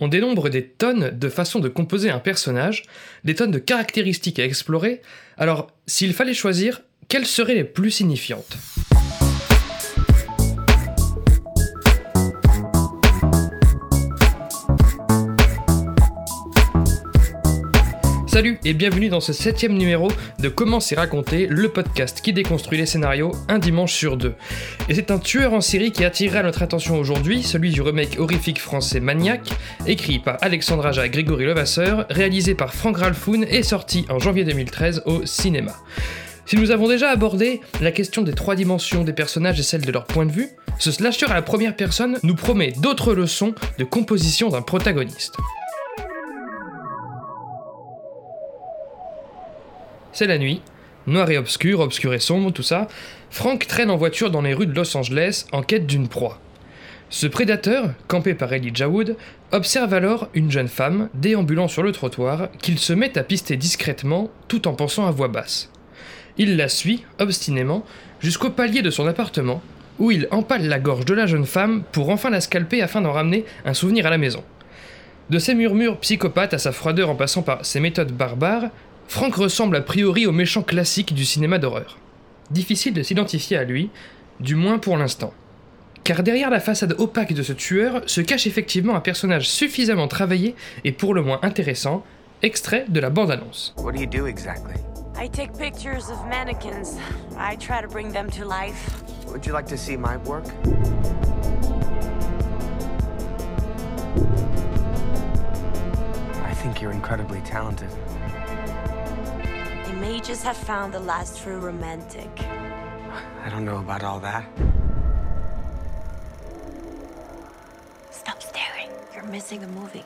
on dénombre des tonnes de façons de composer un personnage, des tonnes de caractéristiques à explorer, alors s'il fallait choisir, quelles seraient les plus signifiantes? Salut et bienvenue dans ce septième numéro de Comment c'est raconté, le podcast qui déconstruit les scénarios un dimanche sur deux. Et c'est un tueur en série qui attirera notre attention aujourd'hui, celui du remake horrifique français Maniac, écrit par Alexandre Aja et Grégory Levasseur, réalisé par Frank Ralphoun et sorti en janvier 2013 au cinéma. Si nous avons déjà abordé la question des trois dimensions des personnages et celle de leur point de vue, ce slasher à la première personne nous promet d'autres leçons de composition d'un protagoniste. C'est la nuit, noir et obscur, obscur et sombre, tout ça. Frank traîne en voiture dans les rues de Los Angeles en quête d'une proie. Ce prédateur, campé par Elijah Wood, observe alors une jeune femme déambulant sur le trottoir qu'il se met à pister discrètement tout en pensant à voix basse. Il la suit, obstinément, jusqu'au palier de son appartement, où il empale la gorge de la jeune femme pour enfin la scalper afin d'en ramener un souvenir à la maison. De ses murmures psychopathes à sa froideur en passant par ses méthodes barbares, Frank ressemble a priori au méchant classique du cinéma d'horreur. Difficile de s'identifier à lui, du moins pour l'instant. Car derrière la façade opaque de ce tueur se cache effectivement un personnage suffisamment travaillé et pour le moins intéressant, extrait de la bande-annonce. What do you do exactly? I take pictures of mannequins. I try to bring them to life. Would you like to see my work? I think you're incredibly talented. Images have found the last true romantic. I don't know about all that. Stop staring. You're missing a movie.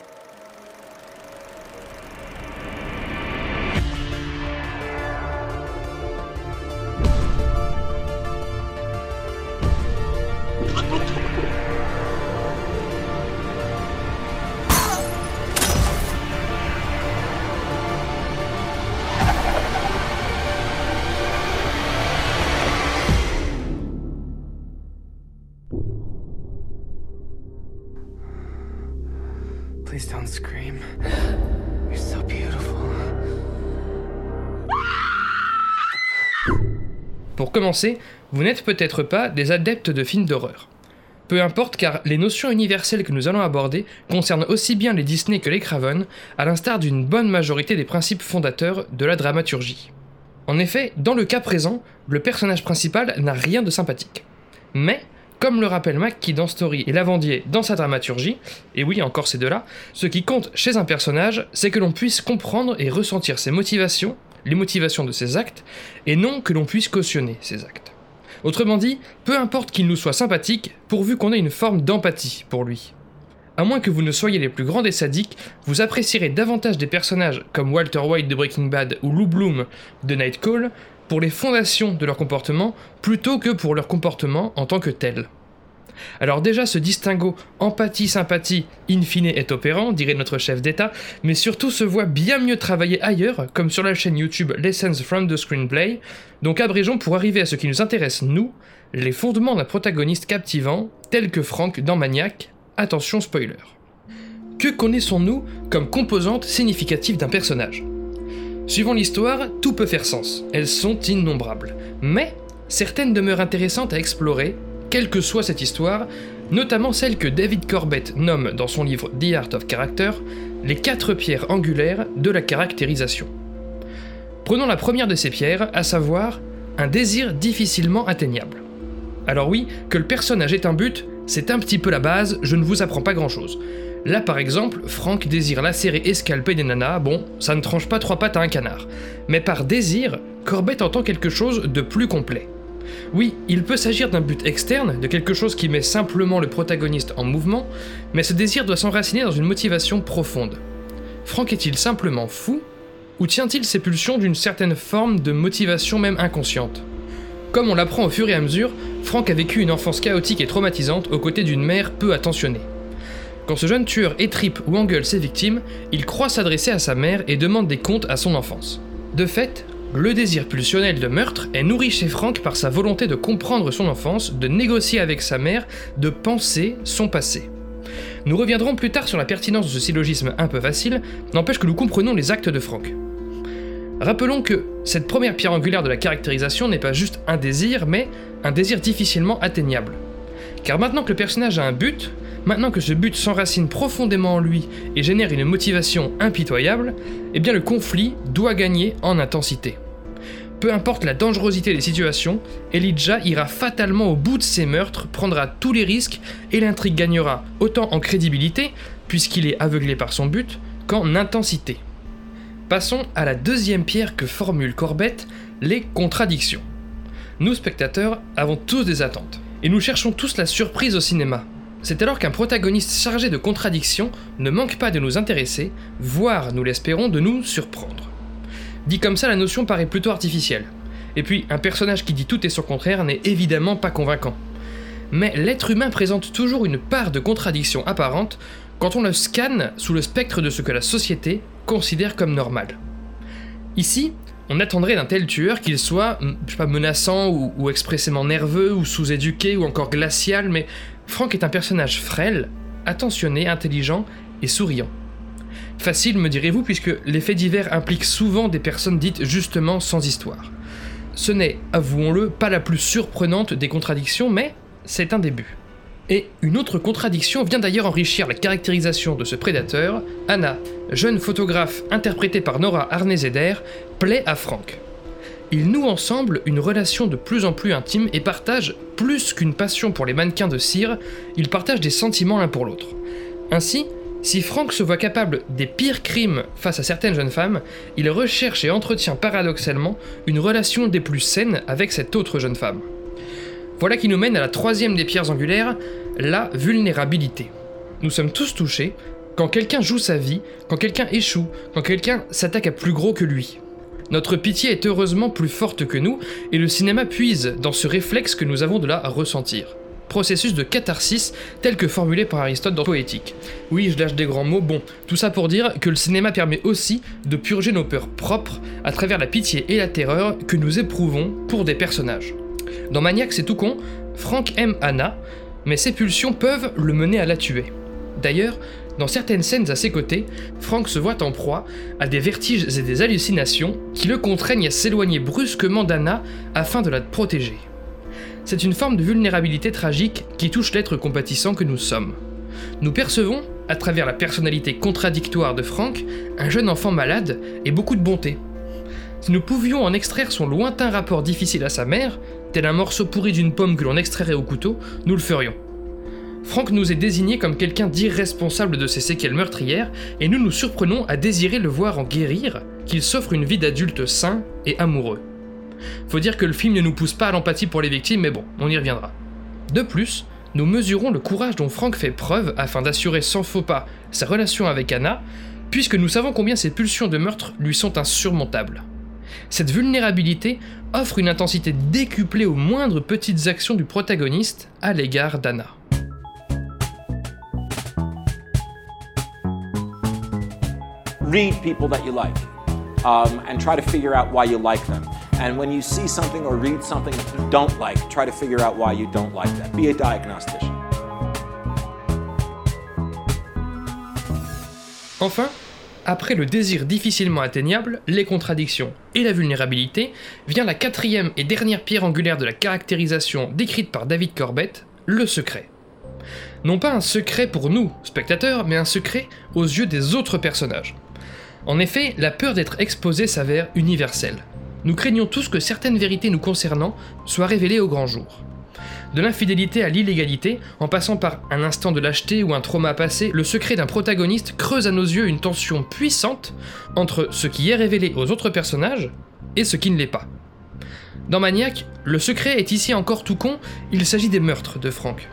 Pour commencer, vous n'êtes peut-être pas des adeptes de films d'horreur. Peu importe car les notions universelles que nous allons aborder concernent aussi bien les Disney que les Craven, à l'instar d'une bonne majorité des principes fondateurs de la dramaturgie. En effet, dans le cas présent, le personnage principal n'a rien de sympathique. Mais, comme le rappelle Mackie dans Story et Lavandier dans sa dramaturgie, et oui encore ces deux-là, ce qui compte chez un personnage, c'est que l'on puisse comprendre et ressentir ses motivations, les motivations de ses actes, et non que l'on puisse cautionner ses actes. Autrement dit, peu importe qu'il nous soit sympathique, pourvu qu'on ait une forme d'empathie pour lui. À moins que vous ne soyez les plus grands des sadiques, vous apprécierez davantage des personnages comme Walter White de Breaking Bad ou Lou Bloom de Night Call pour les fondations de leur comportement plutôt que pour leur comportement en tant que tel. Alors déjà ce distinguo empathie-sympathie in fine est opérant, dirait notre chef d'État, mais surtout se voit bien mieux travailler ailleurs, comme sur la chaîne YouTube Lessons from the Screenplay, donc abrégeons pour arriver à ce qui nous intéresse nous, les fondements d'un protagoniste captivant, tel que Frank dans Maniac, attention spoiler. Que connaissons-nous comme composante significative d'un personnage? Suivant l'histoire, tout peut faire sens, elles sont innombrables, mais certaines demeurent intéressantes à explorer quelle que soit cette histoire, notamment celle que David Corbett nomme dans son livre The Art of Character les quatre pierres angulaires de la caractérisation. Prenons la première de ces pierres, à savoir un désir difficilement atteignable. Alors oui, que le personnage ait un but, c'est un petit peu la base, je ne vous apprends pas grand-chose. Là par exemple, Frank désire lacérer et scalper des nanas, bon, ça ne tranche pas trois pattes à un canard. Mais par désir, Corbett entend quelque chose de plus complet. Oui, il peut s'agir d'un but externe, de quelque chose qui met simplement le protagoniste en mouvement, mais ce désir doit s'enraciner dans une motivation profonde. Frank est-il simplement fou, ou tient-il ses pulsions d'une certaine forme de motivation même inconsciente? Comme on l'apprend au fur et à mesure, Frank a vécu une enfance chaotique et traumatisante aux côtés d'une mère peu attentionnée. Quand ce jeune tueur étripe ou engueule ses victimes, il croit s'adresser à sa mère et demande des comptes à son enfance. De fait, le désir pulsionnel de meurtre est nourri chez Frank par sa volonté de comprendre son enfance, de négocier avec sa mère, de penser son passé. Nous reviendrons plus tard sur la pertinence de ce syllogisme un peu facile, n'empêche que nous comprenons les actes de Franck. Rappelons que cette première pierre angulaire de la caractérisation n'est pas juste un désir, mais un désir difficilement atteignable. Car maintenant que le personnage a un but, maintenant que ce but s'enracine profondément en lui et génère une motivation impitoyable, eh bien le conflit doit gagner en intensité. Peu importe la dangerosité des situations, Elijah ira fatalement au bout de ses meurtres, prendra tous les risques et l'intrigue gagnera autant en crédibilité, puisqu'il est aveuglé par son but, qu'en intensité. Passons à la deuxième pierre que formule Corbett, les contradictions. Nous, spectateurs, avons tous des attentes, et nous cherchons tous la surprise au cinéma. C'est alors qu'un protagoniste chargé de contradictions ne manque pas de nous intéresser, voire, nous l'espérons, de nous surprendre. Dit comme ça, la notion paraît plutôt artificielle. Et puis, un personnage qui dit tout et son contraire n'est évidemment pas convaincant. Mais l'être humain présente toujours une part de contradiction apparente quand on le scanne sous le spectre de ce que la société considère comme normal. Ici, on attendrait d'un tel tueur qu'il soit, je sais pas, menaçant ou, ou expressément nerveux ou sous-éduqué ou encore glacial, mais Frank est un personnage frêle, attentionné, intelligent et souriant. Facile, me direz-vous, puisque les faits divers impliquent souvent des personnes dites justement sans histoire. Ce n'est, avouons-le, pas la plus surprenante des contradictions, mais c'est un début. Et une autre contradiction vient d'ailleurs enrichir la caractérisation de ce prédateur. Anna, jeune photographe interprétée par Nora Arnezeder, plaît à Frank. Ils nouent ensemble une relation de plus en plus intime et partagent plus qu'une passion pour les mannequins de cire, ils partagent des sentiments l'un pour l'autre. Ainsi, si Frank se voit capable des pires crimes face à certaines jeunes femmes, il recherche et entretient paradoxalement une relation des plus saines avec cette autre jeune femme. Voilà qui nous mène à la troisième des pierres angulaires, la vulnérabilité. Nous sommes tous touchés quand quelqu'un joue sa vie, quand quelqu'un échoue, quand quelqu'un s'attaque à plus gros que lui. Notre pitié est heureusement plus forte que nous, et le cinéma puise dans ce réflexe que nous avons de la ressentir. Processus de catharsis tel que formulé par Aristote dans Poétique. Oui, je lâche des grands mots, bon, tout ça pour dire que le cinéma permet aussi de purger nos peurs propres à travers la pitié et la terreur que nous éprouvons pour des personnages. Dans Maniac, c'est tout con, Frank aime Anna, mais ses pulsions peuvent le mener à la tuer. D'ailleurs, dans certaines scènes à ses côtés, Frank se voit en proie à des vertiges et des hallucinations qui le contraignent à s'éloigner brusquement d'Anna afin de la protéger. C'est une forme de vulnérabilité tragique qui touche l'être compatissant que nous sommes. Nous percevons, à travers la personnalité contradictoire de Frank, un jeune enfant malade et beaucoup de bonté. Si nous pouvions en extraire son lointain rapport difficile à sa mère, tel un morceau pourri d'une pomme que l'on extrairait au couteau, nous le ferions. Frank nous est désigné comme quelqu'un d'irresponsable de ses séquelles meurtrières, et nous nous surprenons à désirer le voir en guérir, qu'il s'offre une vie d'adulte sain et amoureux. Faut dire que le film ne nous pousse pas à l'empathie pour les victimes, mais bon, on y reviendra. De plus, nous mesurons le courage dont Frank fait preuve afin d'assurer sans faux pas sa relation avec Anna, puisque nous savons combien ses pulsions de meurtre lui sont insurmontables. Cette vulnérabilité offre une intensité décuplée aux moindres petites actions du protagoniste à l'égard d'Anna. Read people that you like um, and try to figure out why you like them. And when you see something or read something you don't like, try to figure out why you don't like. Be a diagnostician. Enfin, après le désir difficilement atteignable, les contradictions et la vulnérabilité, vient la quatrième et dernière pierre angulaire de la caractérisation décrite par David Corbett, le secret. Non pas un secret pour nous, spectateurs, mais un secret aux yeux des autres personnages. En effet, la peur d'être exposé s'avère universelle. Nous craignons tous que certaines vérités nous concernant soient révélées au grand jour. De l'infidélité à l'illégalité, en passant par un instant de lâcheté ou un trauma passé, le secret d'un protagoniste creuse à nos yeux une tension puissante entre ce qui est révélé aux autres personnages et ce qui ne l'est pas. Dans Maniac, le secret est ici encore tout con, il s'agit des meurtres de Frank.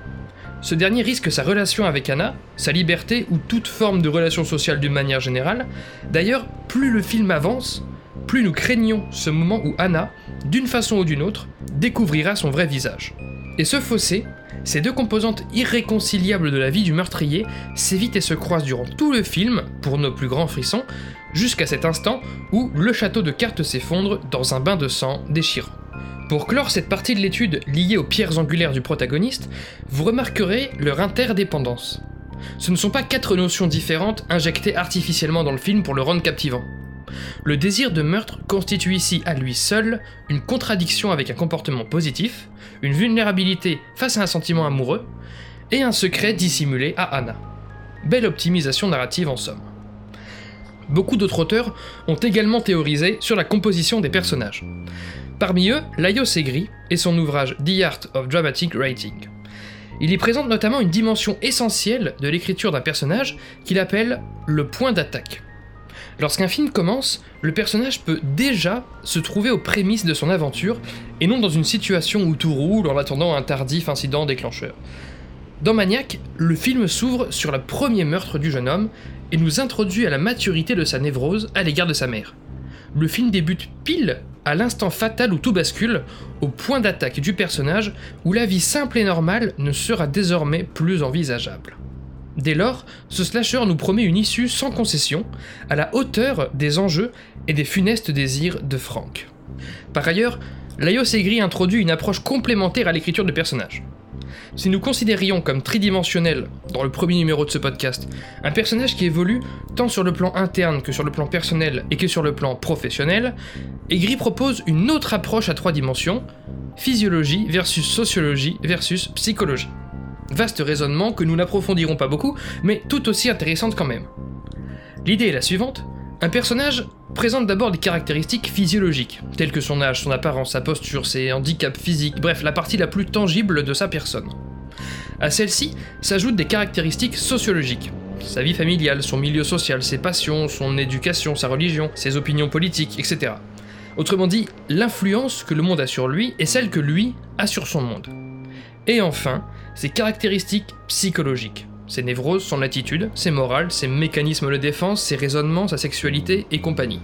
Ce dernier risque sa relation avec Anna, sa liberté ou toute forme de relation sociale d'une manière générale. D'ailleurs, plus le film avance, plus nous craignons ce moment où Anna, d'une façon ou d'une autre, découvrira son vrai visage. Et ce fossé, ces deux composantes irréconciliables de la vie du meurtrier s'évitent et se croisent durant tout le film, pour nos plus grands frissons, jusqu'à cet instant où le château de cartes s'effondre dans un bain de sang déchirant. Pour clore cette partie de l'étude liée aux pierres angulaires du protagoniste, vous remarquerez leur interdépendance. Ce ne sont pas quatre notions différentes injectées artificiellement dans le film pour le rendre captivant. Le désir de meurtre constitue ici à lui seul une contradiction avec un comportement positif, une vulnérabilité face à un sentiment amoureux, et un secret dissimulé à Anna. Belle optimisation narrative en somme. Beaucoup d'autres auteurs ont également théorisé sur la composition des personnages. Parmi eux, Layo Segri et son ouvrage The Art of Dramatic Writing. Il y présente notamment une dimension essentielle de l'écriture d'un personnage qu'il appelle le point d'attaque. Lorsqu'un film commence, le personnage peut déjà se trouver aux prémices de son aventure et non dans une situation où tout roule en attendant un tardif incident déclencheur. Dans Maniac, le film s'ouvre sur le premier meurtre du jeune homme et nous introduit à la maturité de sa névrose à l'égard de sa mère. Le film débute pile à l'instant fatal où tout bascule, au point d'attaque du personnage où la vie simple et normale ne sera désormais plus envisageable. Dès lors, ce slasher nous promet une issue sans concession, à la hauteur des enjeux et des funestes désirs de Frank. Par ailleurs, Layo Segri introduit une approche complémentaire à l'écriture de personnages. Si nous considérions comme tridimensionnel, dans le premier numéro de ce podcast, un personnage qui évolue tant sur le plan interne que sur le plan personnel et que sur le plan professionnel, Egri propose une autre approche à trois dimensions, physiologie versus sociologie versus psychologie. Vaste raisonnement que nous n'approfondirons pas beaucoup, mais tout aussi intéressante quand même. L'idée est la suivante. Un personnage présente d'abord des caractéristiques physiologiques, telles que son âge, son apparence, sa posture, ses handicaps physiques, bref, la partie la plus tangible de sa personne. À celle-ci s'ajoutent des caractéristiques sociologiques, sa vie familiale, son milieu social, ses passions, son éducation, sa religion, ses opinions politiques, etc. Autrement dit, l'influence que le monde a sur lui est celle que lui a sur son monde. Et enfin, ses caractéristiques psychologiques. Ses névroses, son attitude, ses morales, ses mécanismes de défense, ses raisonnements, sa sexualité et compagnie.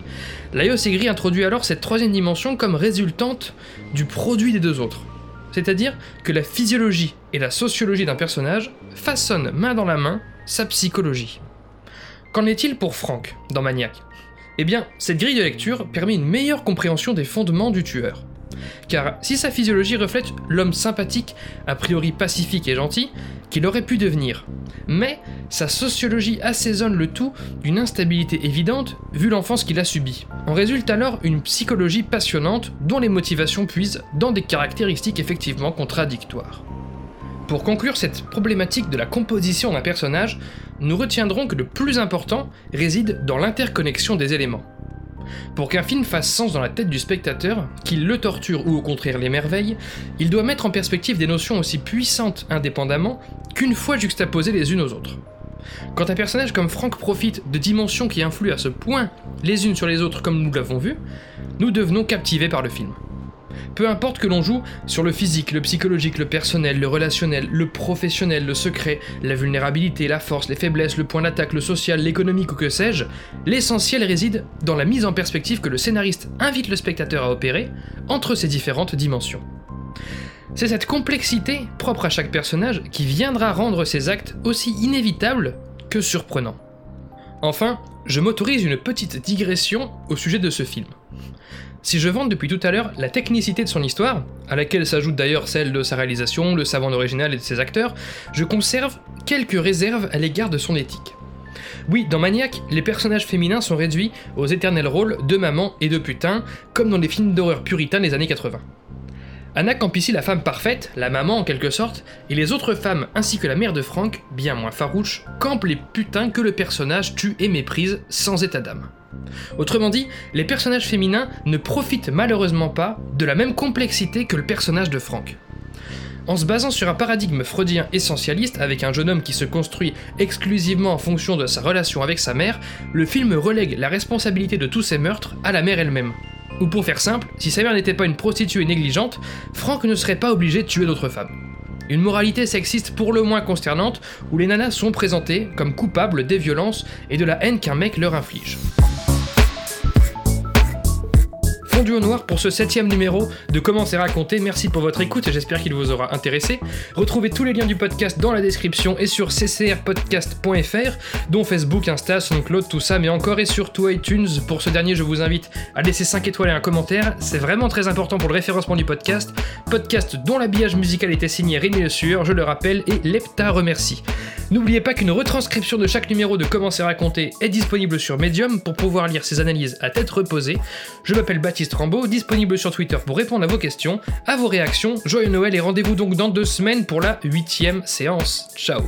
Laios Egri introduit alors cette troisième dimension comme résultante du produit des deux autres. C'est-à-dire que la physiologie et la sociologie d'un personnage façonnent main dans la main sa psychologie. Qu'en est-il pour Frank dans Maniac Eh bien, cette grille de lecture permet une meilleure compréhension des fondements du tueur. Car si sa physiologie reflète l'homme sympathique, a priori pacifique et gentil, qu'il aurait pu devenir, mais sa sociologie assaisonne le tout d'une instabilité évidente vu l'enfance qu'il a subie. En résulte alors une psychologie passionnante dont les motivations puisent dans des caractéristiques effectivement contradictoires. Pour conclure cette problématique de la composition d'un personnage, nous retiendrons que le plus important réside dans l'interconnexion des éléments. Pour qu'un film fasse sens dans la tête du spectateur, qu'il le torture ou au contraire l'émerveille, il doit mettre en perspective des notions aussi puissantes indépendamment qu'une fois juxtaposées les unes aux autres. Quand un personnage comme Frank profite de dimensions qui influent à ce point les unes sur les autres comme nous l'avons vu, nous devenons captivés par le film. Peu importe que l'on joue sur le physique, le psychologique, le personnel, le relationnel, le professionnel, le secret, la vulnérabilité, la force, les faiblesses, le point d'attaque, le social, l'économique ou que sais-je, l'essentiel réside dans la mise en perspective que le scénariste invite le spectateur à opérer entre ces différentes dimensions. C'est cette complexité propre à chaque personnage qui viendra rendre ses actes aussi inévitables que surprenants. Enfin, je m'autorise une petite digression au sujet de ce film. Si je vante depuis tout à l'heure la technicité de son histoire, à laquelle s'ajoute d'ailleurs celle de sa réalisation, le savant original et de ses acteurs, je conserve quelques réserves à l'égard de son éthique. Oui, dans Maniac, les personnages féminins sont réduits aux éternels rôles de maman et de putain, comme dans les films d'horreur puritains des années 80. Anna campe ici la femme parfaite, la maman en quelque sorte, et les autres femmes ainsi que la mère de Frank, bien moins farouche, campent les putains que le personnage tue et méprise sans état d'âme. Autrement dit, les personnages féminins ne profitent malheureusement pas de la même complexité que le personnage de Frank. En se basant sur un paradigme freudien essentialiste avec un jeune homme qui se construit exclusivement en fonction de sa relation avec sa mère, le film relègue la responsabilité de tous ces meurtres à la mère elle-même. Ou pour faire simple, si sa mère n'était pas une prostituée négligente, Frank ne serait pas obligé de tuer d'autres femmes. Une moralité sexiste pour le moins consternante, où les nanas sont présentées comme coupables des violences et de la haine qu'un mec leur inflige. Fondu au noir pour ce septième numéro de Comment c'est raconté. Merci pour votre écoute et j'espère qu'il vous aura intéressé. Retrouvez tous les liens du podcast dans la description et sur ccrpodcast.fr, dont Facebook, Insta, SoundCloud, tout ça, mais encore et surtout iTunes. Pour ce dernier, je vous invite à laisser 5 étoiles et un commentaire. C'est vraiment très important pour le référencement du podcast. Podcast dont l'habillage musical était signé Rémi Le Sueur, je le rappelle, et Lepta remercie. N'oubliez pas qu'une retranscription de chaque numéro de Comment c'est raconté est disponible sur Medium pour pouvoir lire ces analyses à tête reposée. Je m'appelle Baptiste disponible sur Twitter pour répondre à vos questions, à vos réactions. Joyeux Noël et rendez-vous donc dans deux semaines pour la huitième séance. Ciao